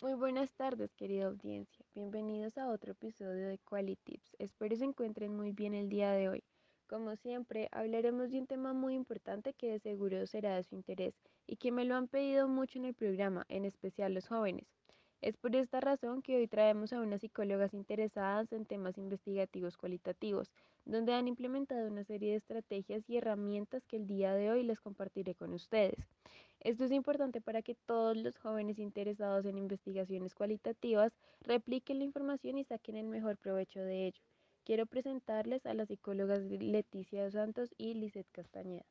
Muy buenas tardes, querida audiencia. Bienvenidos a otro episodio de Quality Tips. Espero se encuentren muy bien el día de hoy. Como siempre, hablaremos de un tema muy importante que de seguro será de su interés y que me lo han pedido mucho en el programa, en especial los jóvenes. Es por esta razón que hoy traemos a unas psicólogas interesadas en temas investigativos cualitativos, donde han implementado una serie de estrategias y herramientas que el día de hoy les compartiré con ustedes. Esto es importante para que todos los jóvenes interesados en investigaciones cualitativas repliquen la información y saquen el mejor provecho de ello. Quiero presentarles a las psicólogas Leticia Santos y Lisette Castañeda.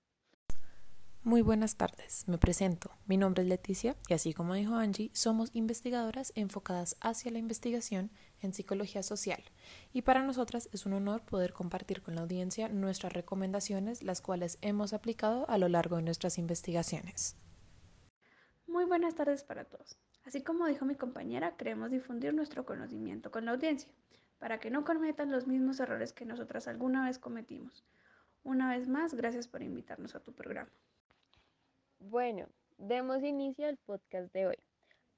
Muy buenas tardes, me presento. Mi nombre es Leticia y así como dijo Angie, somos investigadoras enfocadas hacia la investigación en psicología social y para nosotras es un honor poder compartir con la audiencia nuestras recomendaciones, las cuales hemos aplicado a lo largo de nuestras investigaciones. Muy buenas tardes para todos. Así como dijo mi compañera, queremos difundir nuestro conocimiento con la audiencia para que no cometan los mismos errores que nosotras alguna vez cometimos. Una vez más, gracias por invitarnos a tu programa. Bueno, demos inicio al podcast de hoy.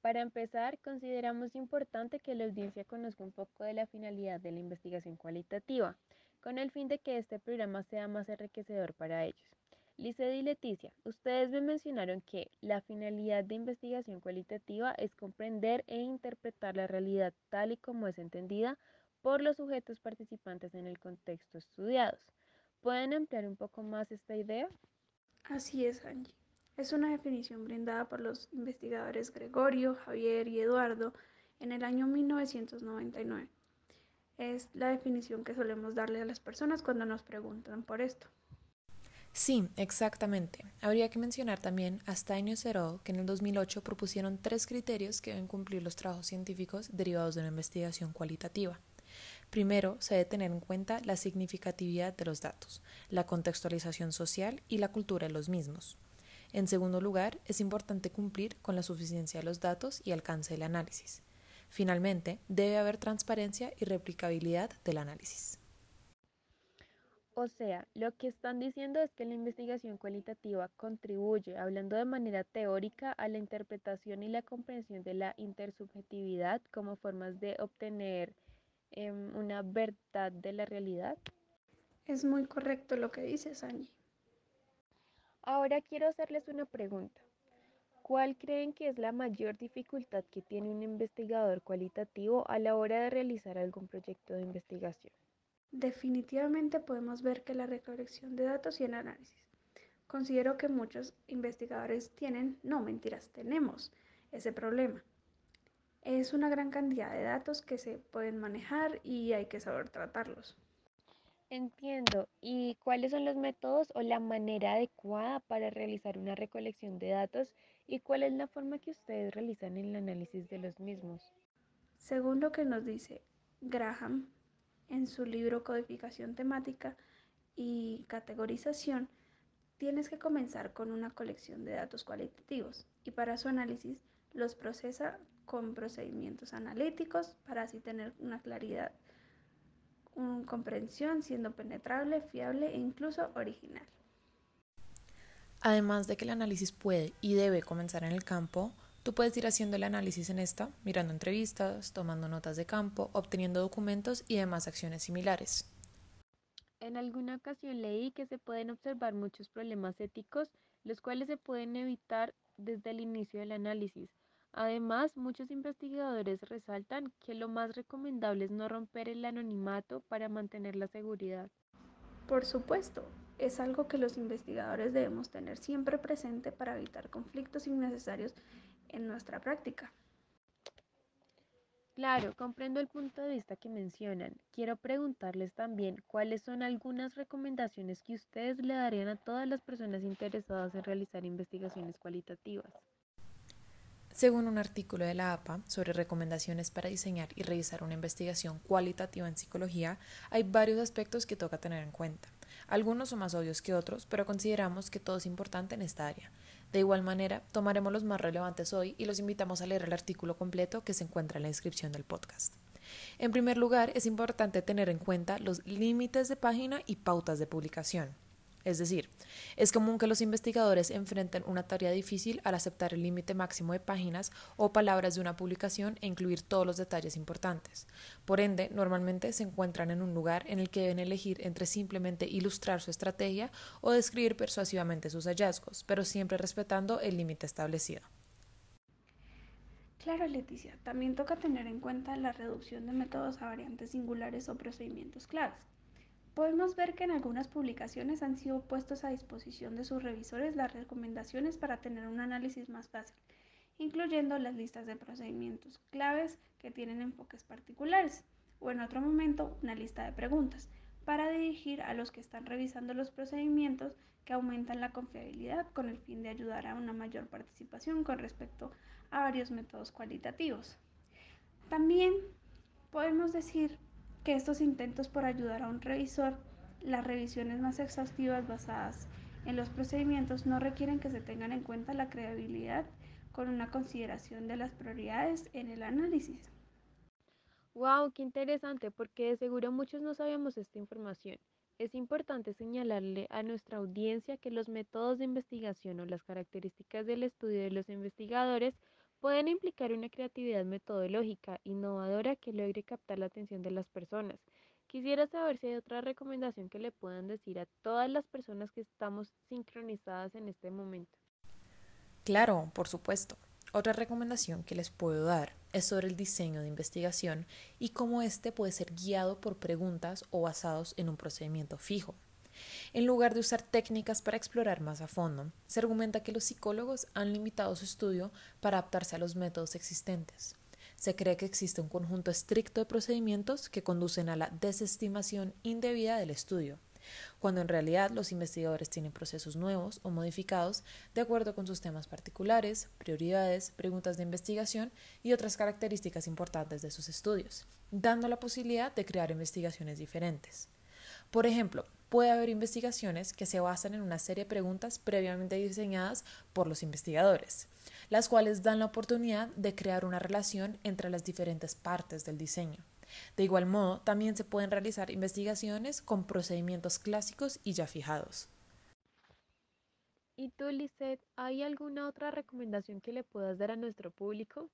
Para empezar, consideramos importante que la audiencia conozca un poco de la finalidad de la investigación cualitativa, con el fin de que este programa sea más enriquecedor para ellos. Lice y Leticia, ustedes me mencionaron que la finalidad de investigación cualitativa es comprender e interpretar la realidad tal y como es entendida por los sujetos participantes en el contexto estudiados. ¿Pueden ampliar un poco más esta idea? Así es, Angie. Es una definición brindada por los investigadores Gregorio, Javier y Eduardo en el año 1999. Es la definición que solemos darle a las personas cuando nos preguntan por esto. Sí, exactamente. Habría que mencionar también a Stein y Serol, que en el 2008 propusieron tres criterios que deben cumplir los trabajos científicos derivados de una investigación cualitativa. Primero, se debe tener en cuenta la significatividad de los datos, la contextualización social y la cultura de los mismos. En segundo lugar, es importante cumplir con la suficiencia de los datos y alcance del análisis. Finalmente, debe haber transparencia y replicabilidad del análisis. O sea, lo que están diciendo es que la investigación cualitativa contribuye, hablando de manera teórica, a la interpretación y la comprensión de la intersubjetividad como formas de obtener em, una verdad de la realidad. Es muy correcto lo que dices, Angie. Ahora quiero hacerles una pregunta. ¿Cuál creen que es la mayor dificultad que tiene un investigador cualitativo a la hora de realizar algún proyecto de investigación? Definitivamente podemos ver que la recolección de datos y el análisis. Considero que muchos investigadores tienen, no mentiras, tenemos ese problema. Es una gran cantidad de datos que se pueden manejar y hay que saber tratarlos. Entiendo. ¿Y cuáles son los métodos o la manera adecuada para realizar una recolección de datos y cuál es la forma que ustedes realizan el análisis de los mismos? Según lo que nos dice Graham en su libro Codificación temática y categorización, tienes que comenzar con una colección de datos cualitativos y para su análisis los procesa con procedimientos analíticos para así tener una claridad una comprensión siendo penetrable, fiable e incluso original. Además de que el análisis puede y debe comenzar en el campo, tú puedes ir haciendo el análisis en esta, mirando entrevistas, tomando notas de campo, obteniendo documentos y demás acciones similares. En alguna ocasión leí que se pueden observar muchos problemas éticos, los cuales se pueden evitar desde el inicio del análisis, Además, muchos investigadores resaltan que lo más recomendable es no romper el anonimato para mantener la seguridad. Por supuesto, es algo que los investigadores debemos tener siempre presente para evitar conflictos innecesarios en nuestra práctica. Claro, comprendo el punto de vista que mencionan. Quiero preguntarles también cuáles son algunas recomendaciones que ustedes le darían a todas las personas interesadas en realizar investigaciones cualitativas. Según un artículo de la APA sobre recomendaciones para diseñar y revisar una investigación cualitativa en psicología, hay varios aspectos que toca tener en cuenta. Algunos son más obvios que otros, pero consideramos que todo es importante en esta área. De igual manera, tomaremos los más relevantes hoy y los invitamos a leer el artículo completo que se encuentra en la descripción del podcast. En primer lugar, es importante tener en cuenta los límites de página y pautas de publicación. Es decir, es común que los investigadores enfrenten una tarea difícil al aceptar el límite máximo de páginas o palabras de una publicación e incluir todos los detalles importantes. Por ende, normalmente se encuentran en un lugar en el que deben elegir entre simplemente ilustrar su estrategia o describir persuasivamente sus hallazgos, pero siempre respetando el límite establecido. Claro, Leticia, también toca tener en cuenta la reducción de métodos a variantes singulares o procedimientos claves. Podemos ver que en algunas publicaciones han sido puestos a disposición de sus revisores las recomendaciones para tener un análisis más fácil, incluyendo las listas de procedimientos claves que tienen enfoques particulares, o en otro momento una lista de preguntas, para dirigir a los que están revisando los procedimientos que aumentan la confiabilidad con el fin de ayudar a una mayor participación con respecto a varios métodos cualitativos. También podemos decir que estos intentos por ayudar a un revisor, las revisiones más exhaustivas basadas en los procedimientos no requieren que se tengan en cuenta la credibilidad con una consideración de las prioridades en el análisis. Wow, qué interesante, porque de seguro muchos no sabíamos esta información. Es importante señalarle a nuestra audiencia que los métodos de investigación o las características del estudio de los investigadores pueden implicar una creatividad metodológica innovadora que logre captar la atención de las personas. Quisiera saber si hay otra recomendación que le puedan decir a todas las personas que estamos sincronizadas en este momento. Claro, por supuesto. Otra recomendación que les puedo dar es sobre el diseño de investigación y cómo éste puede ser guiado por preguntas o basados en un procedimiento fijo. En lugar de usar técnicas para explorar más a fondo, se argumenta que los psicólogos han limitado su estudio para adaptarse a los métodos existentes. Se cree que existe un conjunto estricto de procedimientos que conducen a la desestimación indebida del estudio, cuando en realidad los investigadores tienen procesos nuevos o modificados de acuerdo con sus temas particulares, prioridades, preguntas de investigación y otras características importantes de sus estudios, dando la posibilidad de crear investigaciones diferentes. Por ejemplo, puede haber investigaciones que se basan en una serie de preguntas previamente diseñadas por los investigadores, las cuales dan la oportunidad de crear una relación entre las diferentes partes del diseño. De igual modo, también se pueden realizar investigaciones con procedimientos clásicos y ya fijados. ¿Y tú, Lisette, hay alguna otra recomendación que le puedas dar a nuestro público?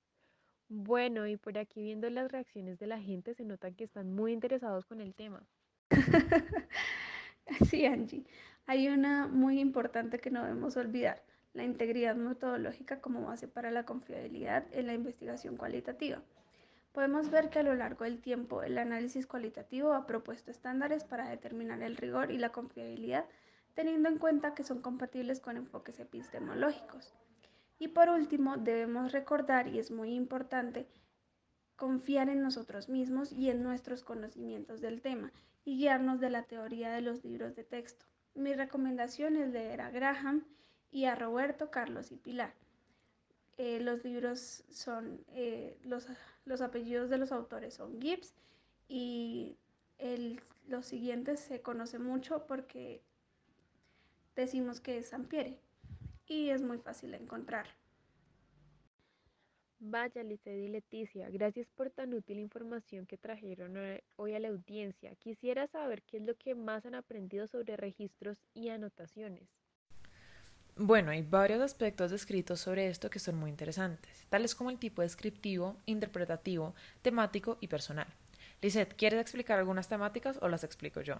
Bueno, y por aquí viendo las reacciones de la gente se nota que están muy interesados con el tema. Sí, Angie. Hay una muy importante que no debemos olvidar, la integridad metodológica como base para la confiabilidad en la investigación cualitativa. Podemos ver que a lo largo del tiempo el análisis cualitativo ha propuesto estándares para determinar el rigor y la confiabilidad, teniendo en cuenta que son compatibles con enfoques epistemológicos. Y por último, debemos recordar, y es muy importante, confiar en nosotros mismos y en nuestros conocimientos del tema y guiarnos de la teoría de los libros de texto. Mi recomendación es leer a Graham y a Roberto, Carlos y Pilar. Eh, los libros son, eh, los, los, apellidos de los autores son Gibbs y el, los siguientes se conoce mucho porque decimos que es Sampiere y es muy fácil de encontrar. Vaya, Liced y Leticia, gracias por tan útil información que trajeron hoy a la audiencia. Quisiera saber qué es lo que más han aprendido sobre registros y anotaciones. Bueno, hay varios aspectos descritos sobre esto que son muy interesantes, tales como el tipo descriptivo, interpretativo, temático y personal. Lizeth, ¿quieres explicar algunas temáticas o las explico yo?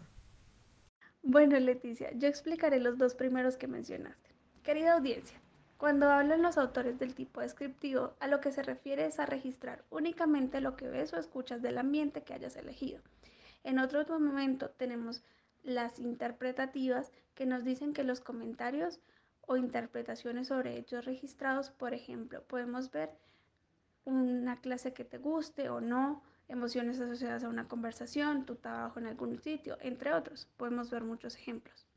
Bueno, Leticia, yo explicaré los dos primeros que mencionaste. Querida audiencia, cuando hablan los autores del tipo descriptivo, a lo que se refiere es a registrar únicamente lo que ves o escuchas del ambiente que hayas elegido. En otro momento tenemos las interpretativas que nos dicen que los comentarios o interpretaciones sobre hechos registrados, por ejemplo, podemos ver una clase que te guste o no, emociones asociadas a una conversación, tu trabajo en algún sitio, entre otros. Podemos ver muchos ejemplos.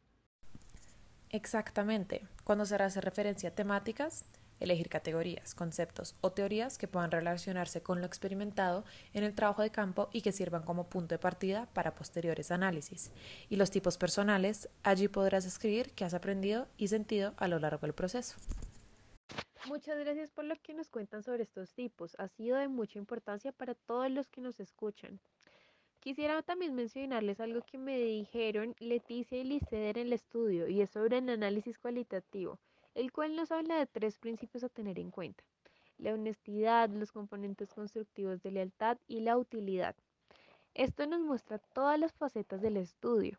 Exactamente. Cuando se hace referencia a temáticas, elegir categorías, conceptos o teorías que puedan relacionarse con lo experimentado en el trabajo de campo y que sirvan como punto de partida para posteriores análisis. Y los tipos personales, allí podrás escribir qué has aprendido y sentido a lo largo del proceso. Muchas gracias por lo que nos cuentan sobre estos tipos. Ha sido de mucha importancia para todos los que nos escuchan. Quisiera también mencionarles algo que me dijeron Leticia y Liceder en el estudio y es sobre el análisis cualitativo, el cual nos habla de tres principios a tener en cuenta. La honestidad, los componentes constructivos de lealtad y la utilidad. Esto nos muestra todas las facetas del estudio,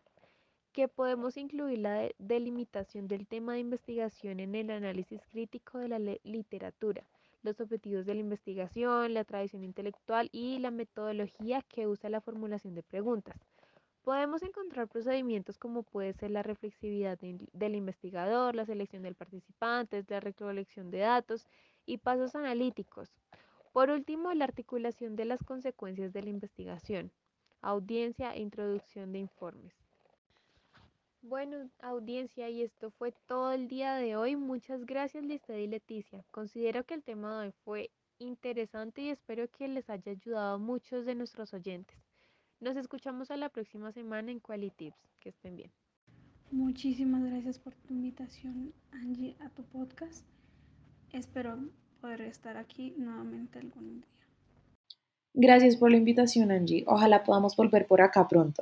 que podemos incluir la delimitación del tema de investigación en el análisis crítico de la literatura, los objetivos de la investigación, la tradición intelectual y la metodología que usa la formulación de preguntas. Podemos encontrar procedimientos como puede ser la reflexividad del investigador, la selección del participante, la recolección de datos y pasos analíticos. Por último, la articulación de las consecuencias de la investigación, audiencia e introducción de informes. Bueno, audiencia, y esto fue todo el día de hoy. Muchas gracias, Listed y Leticia. Considero que el tema de hoy fue interesante y espero que les haya ayudado a muchos de nuestros oyentes. Nos escuchamos a la próxima semana en Quality Que estén bien. Muchísimas gracias por tu invitación, Angie, a tu podcast. Espero poder estar aquí nuevamente algún día. Gracias por la invitación, Angie. Ojalá podamos volver por acá pronto.